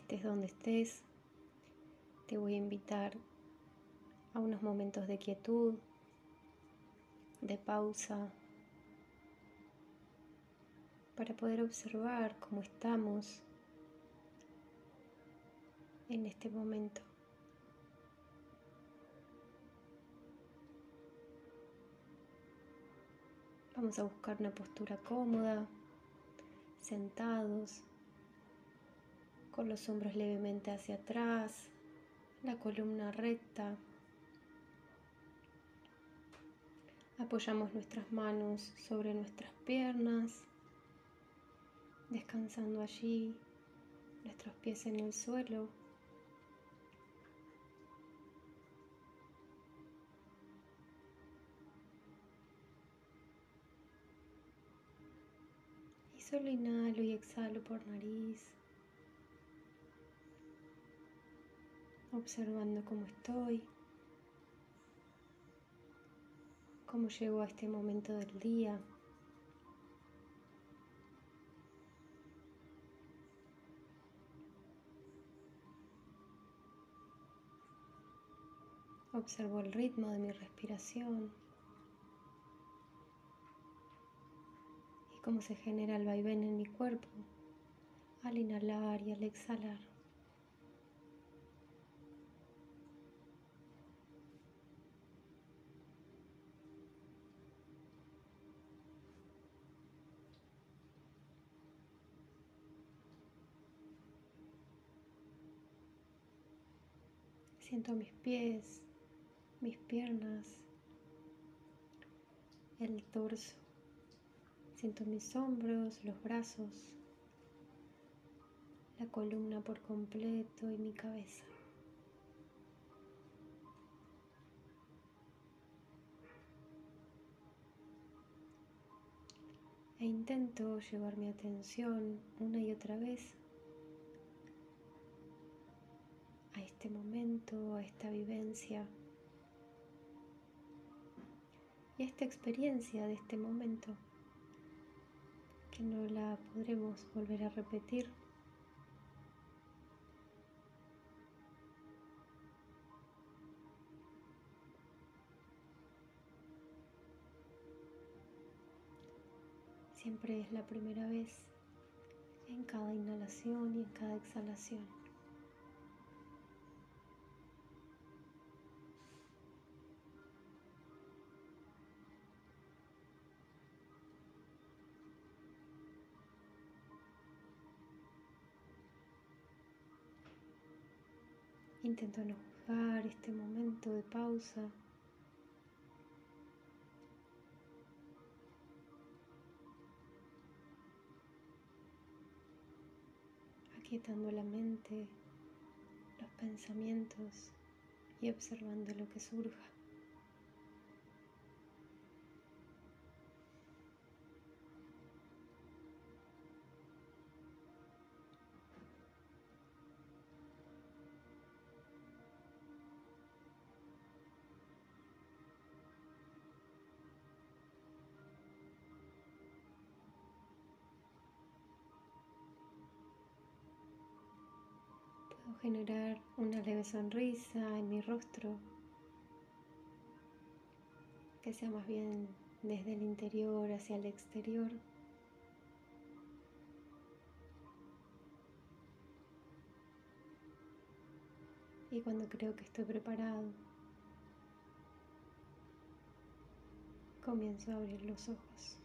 estés donde estés, te voy a invitar a unos momentos de quietud, de pausa, para poder observar cómo estamos en este momento. Vamos a buscar una postura cómoda, sentados, con los hombros levemente hacia atrás, la columna recta. Apoyamos nuestras manos sobre nuestras piernas, descansando allí, nuestros pies en el suelo. Solo inhalo y exhalo por nariz. Observando cómo estoy, cómo llego a este momento del día. Observo el ritmo de mi respiración y cómo se genera el vaivén en mi cuerpo al inhalar y al exhalar. Siento mis pies, mis piernas, el torso. Siento mis hombros, los brazos, la columna por completo y mi cabeza. E intento llevar mi atención una y otra vez este momento, a esta vivencia y esta experiencia de este momento que no la podremos volver a repetir. Siempre es la primera vez en cada inhalación y en cada exhalación. Intento no juzgar este momento de pausa. Aquietando la mente, los pensamientos y observando lo que surja. Generar una leve sonrisa en mi rostro que sea más bien desde el interior hacia el exterior. Y cuando creo que estoy preparado, comienzo a abrir los ojos.